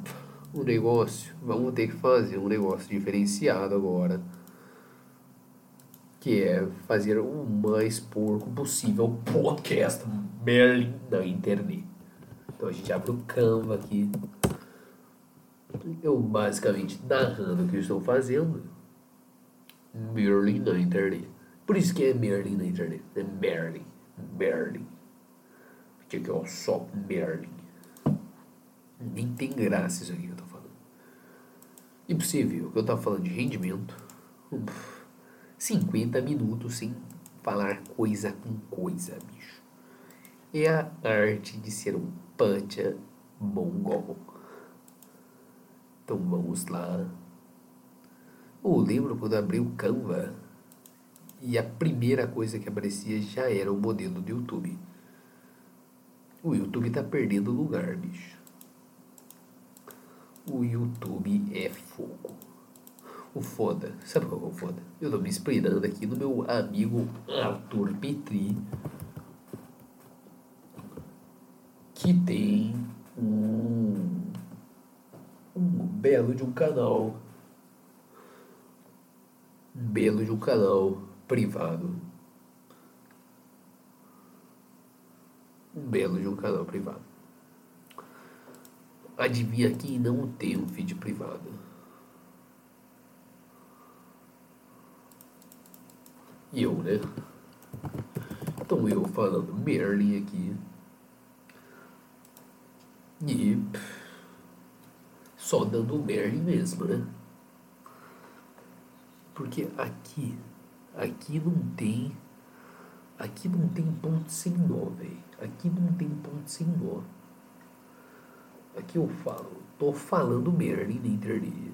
o negócio, vamos ter que fazer um negócio diferenciado agora que é fazer o mais porco possível podcast Merlin na internet. Então a gente abre o Canva aqui. Eu basicamente narrando o que eu estou fazendo. Merlin na internet. Por isso que é Merlin na internet. É Merlin. Merlin. Porque aqui é só Merlin. Nem tem graça isso aqui que eu tô falando. Impossível que eu tava falando de rendimento. Uf 50 minutos sem falar coisa com coisa, bicho. É a arte de ser um pancha mongol. Então vamos lá. Eu lembro quando abri o Canva e a primeira coisa que aparecia já era o modelo do YouTube. O YouTube tá perdendo lugar, bicho. O YouTube é fogo. O foda, sabe qual é o foda? Eu tô me inspirando aqui no meu amigo Arthur Petri, que tem um belo de um canal. Belo de um canal privado. Belo de um canal privado. Adivinha quem não tem um feed privado? Eu, né? Então eu falando Merlin aqui. E só dando Merlin mesmo, né? Porque aqui, aqui não tem, aqui não tem ponto sem nó, velho. Aqui não tem ponto sem nó. Aqui eu falo, tô falando Merlin na internet.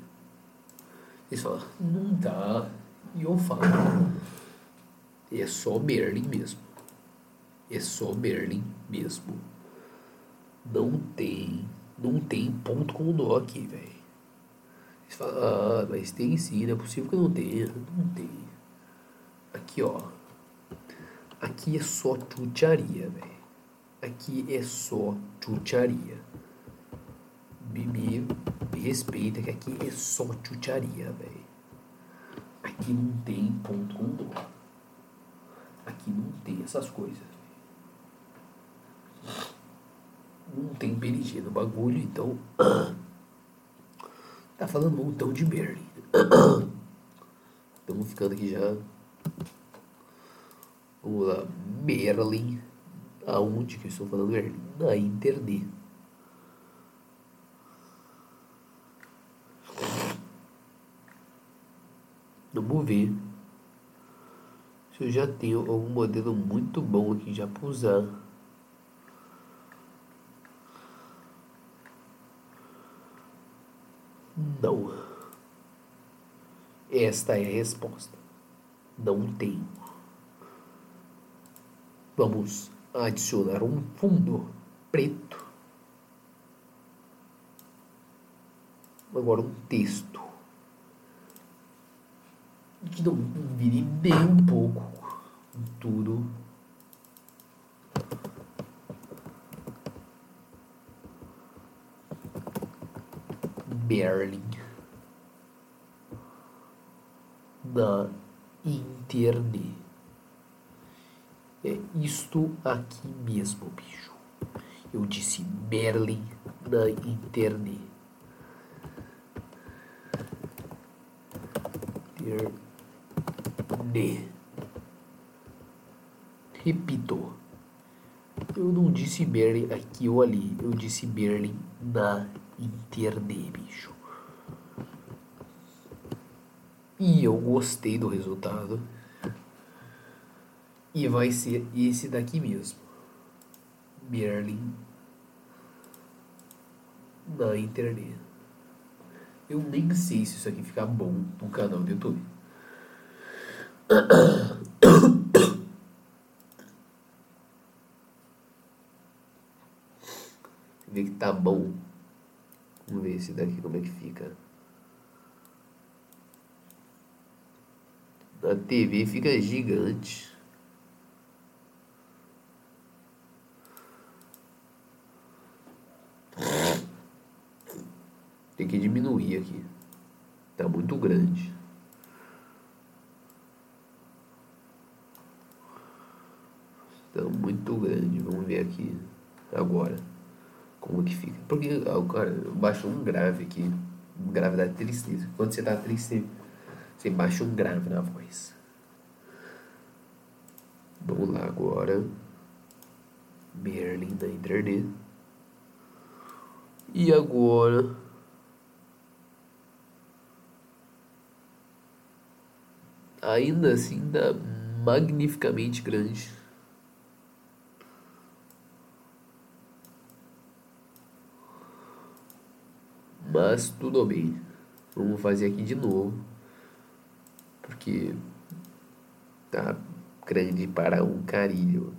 Eles falam, não dá. E eu falo, é só Merlin mesmo. É só Merlin mesmo. Não tem, não tem ponto com nó aqui, velho. Eles falam, ah, mas tem sim, não é possível que não tenha. Não tem. Aqui, ó. Aqui é só chucharia, velho. Aqui é só chucharia. Me, me, me respeita que aqui é só chucharia, velho. Aqui não tem ponto com dó. Aqui não tem essas coisas. Não tem PNG no bagulho, então. Tá falando montão de Merlin. Estamos ficando aqui já. Vamos lá. Merlin. Aonde que eu estou falando Merlin? Na internet. Vamos ver se eu já tenho algum modelo muito bom aqui já para usar. Não. Esta é a resposta. Não tenho. Vamos adicionar um fundo preto. Agora um texto que não vire nem um pouco tudo. Berlin na internet. É isto aqui mesmo, bicho. Eu disse Berlin na internet. Internet. Repito. Eu não disse Berlin aqui ou ali. Eu disse Berlin na internet, bicho. E eu gostei do resultado. E vai ser esse daqui mesmo. Berlin na internet. Eu nem sei se isso aqui fica bom no canal do YouTube. Ver que tá bom. Vamos ver esse daqui como é que fica. Na TV fica gigante. Tem que diminuir aqui. Tá muito grande. Tá muito grande. Vamos ver aqui agora como que fica. Porque cara baixou um grave aqui. Um grave tristeza. Quando você tá triste, você baixa um grave na voz. Vamos lá agora. Merlin da internet. E agora ainda assim dá magnificamente grande. Mas tudo bem. Vamos fazer aqui de novo. Porque tá grande para um carinho.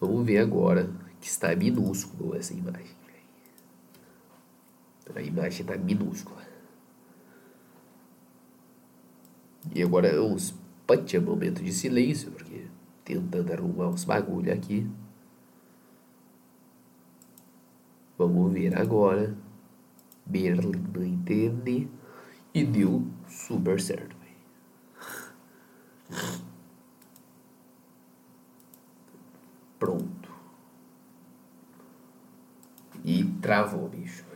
Vamos ver agora que está minúsculo essa imagem. A imagem está minúscula. E agora é uns patia momento de silêncio, porque tentando arrumar os bagulho aqui. Vamos ver agora. Berlina entende. E deu super certo. Pronto. E travou, bicho.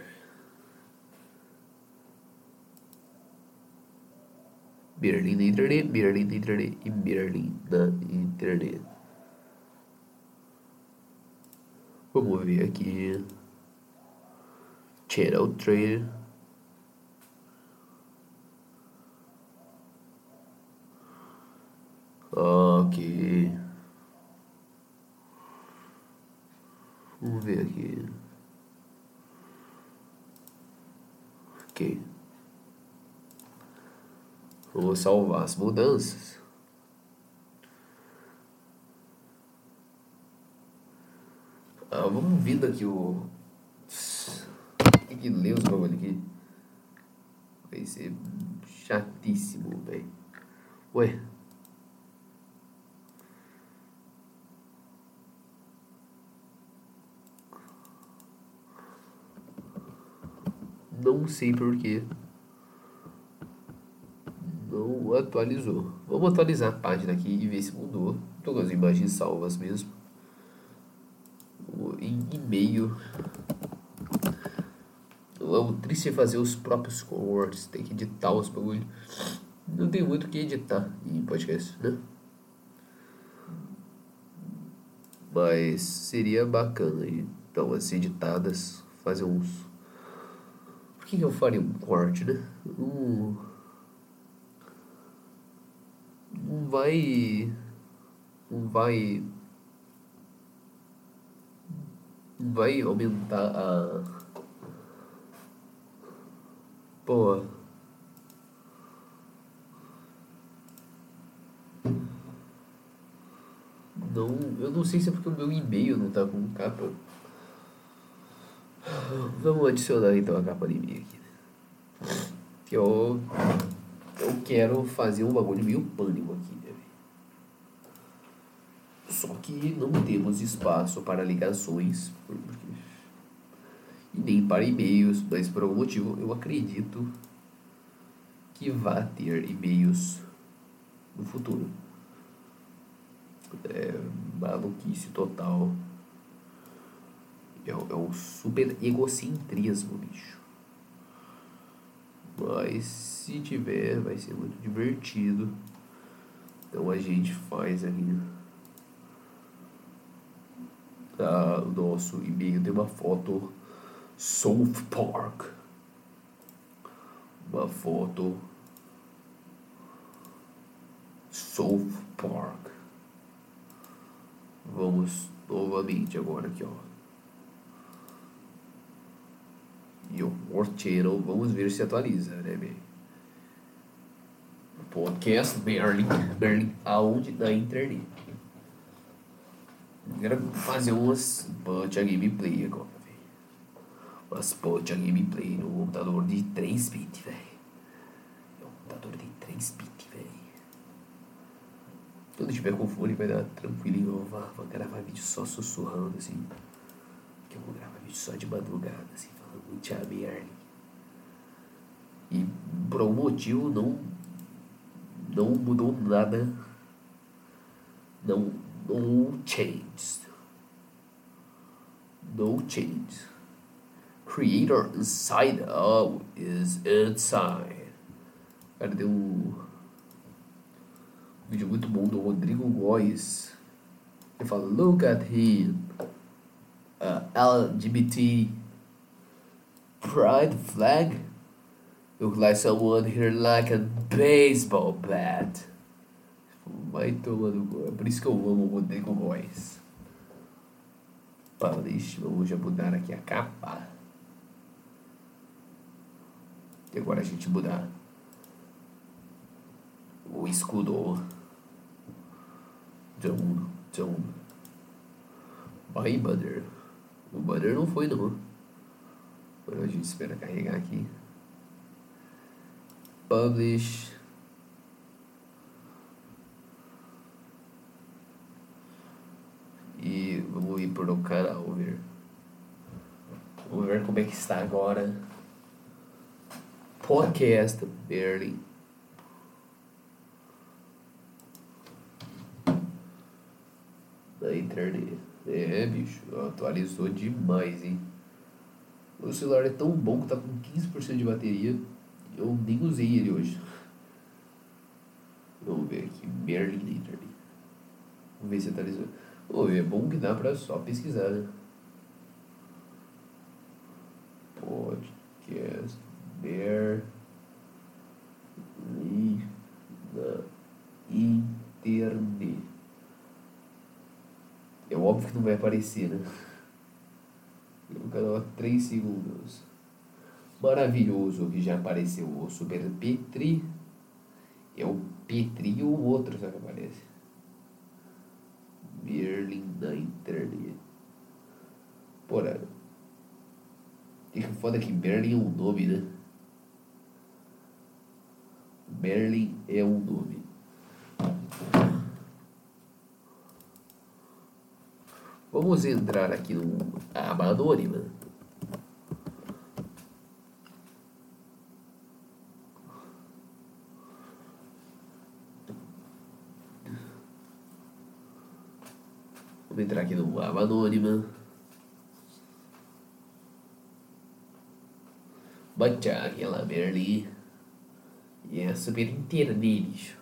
Berlim internet, Berlim internet e Berlim na internet. Vamos ver aqui. Channel Trader. Ok. Vamos ver aqui. Ok. Vou salvar as mudanças. Ah, vamos vindo aqui o. Que ler os bagulho aqui. Vai ser chatíssimo, velho. Ué. Não sei porquê. Não atualizou. Vamos atualizar a página aqui e ver se mudou. Estou com as imagens salvas mesmo. Em e-mail. O triste fazer os próprios cortes. Tem que editar os bagulho. Não tem muito o que editar em podcast, né? Mas seria bacana. Então, as editadas, fazer uns que, que eu faria um corte, né? Não, não vai. Não vai. Não vai aumentar a. Pô. Não, eu não sei se é porque o meu e-mail não tá com capa. Vamos adicionar então a capa de mim aqui. Que eu, eu quero fazer um bagulho meio pânico aqui, né? Só que não temos espaço para ligações e nem para e-mails, mas por algum motivo eu acredito que vai ter e-mails no futuro. É maluquice total. É, é um super egocentrismo, bicho. Mas se tiver, vai ser muito divertido. Então a gente faz ali. Ah, o nosso e-mail tem uma foto South Park. Uma foto South Park. Vamos novamente agora aqui, ó. e o World Channel, vamos ver se atualiza, né, bem? Podcast Berlin, Berlin, aonde? Na internet. Quero fazer umas a gameplay agora, velho. Umas a gameplay no computador de 3 bits, velho. É um computador de 3 bits, velho. Quando tiver com fone vai dar tranquilinho, eu vou, vou gravar vídeo só sussurrando, assim. Que eu vou gravar vídeo só de madrugada, assim o Thiago E por algum motivo não, não mudou nada. Não, no changed. No change. Creator inside out is inside. Cara, deu um vídeo muito bom do Rodrigo Góes. Ele fala, look at him. Uh, LGBT pride flag look like someone here like a baseball bat. Vai tomando. É por isso que eu amo o Rodrigo Góes. Vamos já mudar aqui a capa. E agora a gente mudar o escudo. John. John. Vai, banner. O banner não foi, não. Agora a gente espera carregar aqui. Publish. E vamos ir para o canal ver. Vamos ver como é que está agora. Podcast Barely. na internet. É, bicho, atualizou demais, hein? O celular é tão bom que tá com 15% de bateria. Eu nem usei ele hoje. Vamos ver aqui, Merlin Internet. Vamos ver se atualizou. Oh, é bom que dá pra só pesquisar, né? Podcast Bear na internet. É óbvio que não vai aparecer, né? No canal 3 segundos. Maravilhoso que já apareceu o Super Petri. É o Petri e o outro que aparece. Berlim na internet. Porra. E que foda que Berlim é um nome, né? Berlim é um nome. Vamos entrar aqui no aba. Vamos entrar aqui no aba anônima. Baca aquela Berlim. É super internet.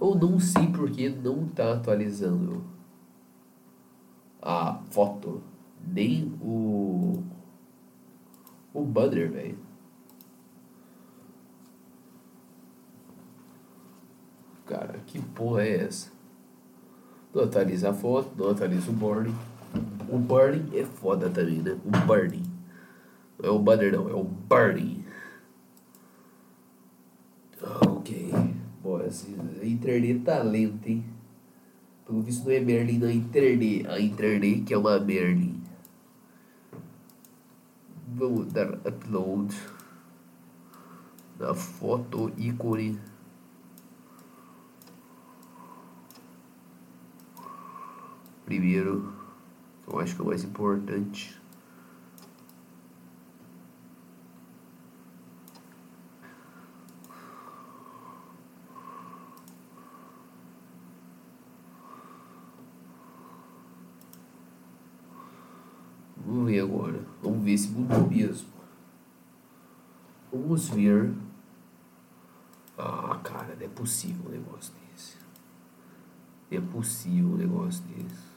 Eu não sei porque não tá atualizando a foto, nem o. o banner, velho. Cara, que porra é essa? Não atualiza a foto, não atualiza o burning. O burning é foda também, né? O burning. Não é o banner, não, é o burning. Ok. Bom, essa internet tá lenta, hein? Pelo visto não é Merlin na internet. A internet que é uma Merlin. Vamos dar upload da foto ícone. Primeiro, eu acho que é o mais importante. Vamos ver agora. Vamos ver se mudou mesmo. Vamos ver. Ah, cara, não é possível um negócio desse. Não é possível um negócio desse.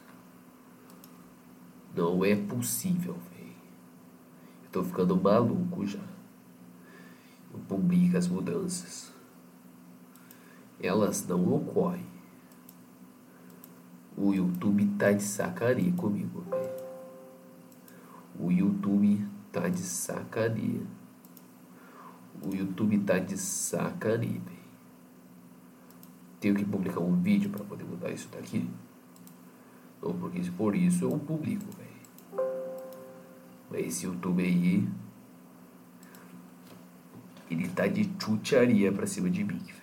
Não é possível, velho. Tô ficando maluco já. Eu publico as mudanças. Elas não ocorrem. O YouTube tá de sacaria comigo, velho. O YouTube tá de sacaria. O YouTube tá de sacaria. Tenho que publicar um vídeo para poder mudar isso daqui. Não, porque for isso eu publico, velho. Mas esse YouTube aí. Ele tá de chucharia pra cima de mim, velho.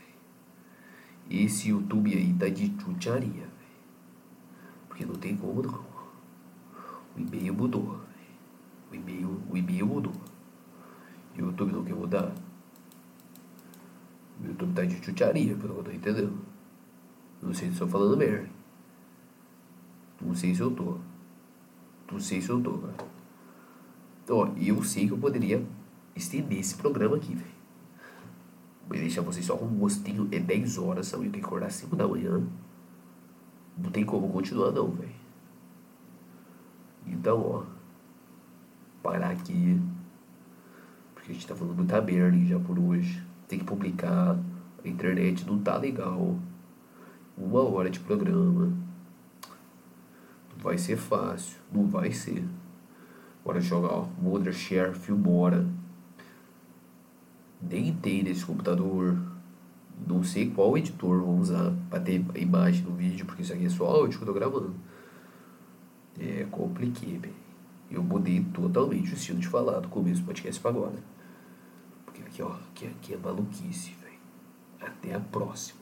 Esse YouTube aí tá de chucharia, velho. Porque não tem como não. O e-mail mudou. O e-mail, o. E o YouTube não quer mudar. O YouTube tá de chucharia, pelo que eu tô entendendo. Não sei se estou falando merda. Não sei se eu tô. Não sei se eu tô, cara. Ó, eu sei que eu poderia estender esse programa aqui, velho. Mas deixar vocês só com um gostinho. É 10 horas, sabe? Eu tenho que acordar 5 da manhã. Não tem como continuar, não, velho. Então, ó. Parar aqui. Porque a gente tá falando muita merda já por hoje. Tem que publicar. A internet não tá legal. Uma hora de programa. Não vai ser fácil. Não vai ser. Bora jogar, ó. Wondershare, Filmora. Nem tem nesse computador. Não sei qual editor vou usar para ter a imagem no vídeo, porque isso aqui é só áudio que eu tô gravando. É, compliquei, bem. Eu mudei totalmente o estilo de falar do começo do podcast para agora. Porque aqui, ó, aqui, aqui é maluquice, velho. Até a próxima.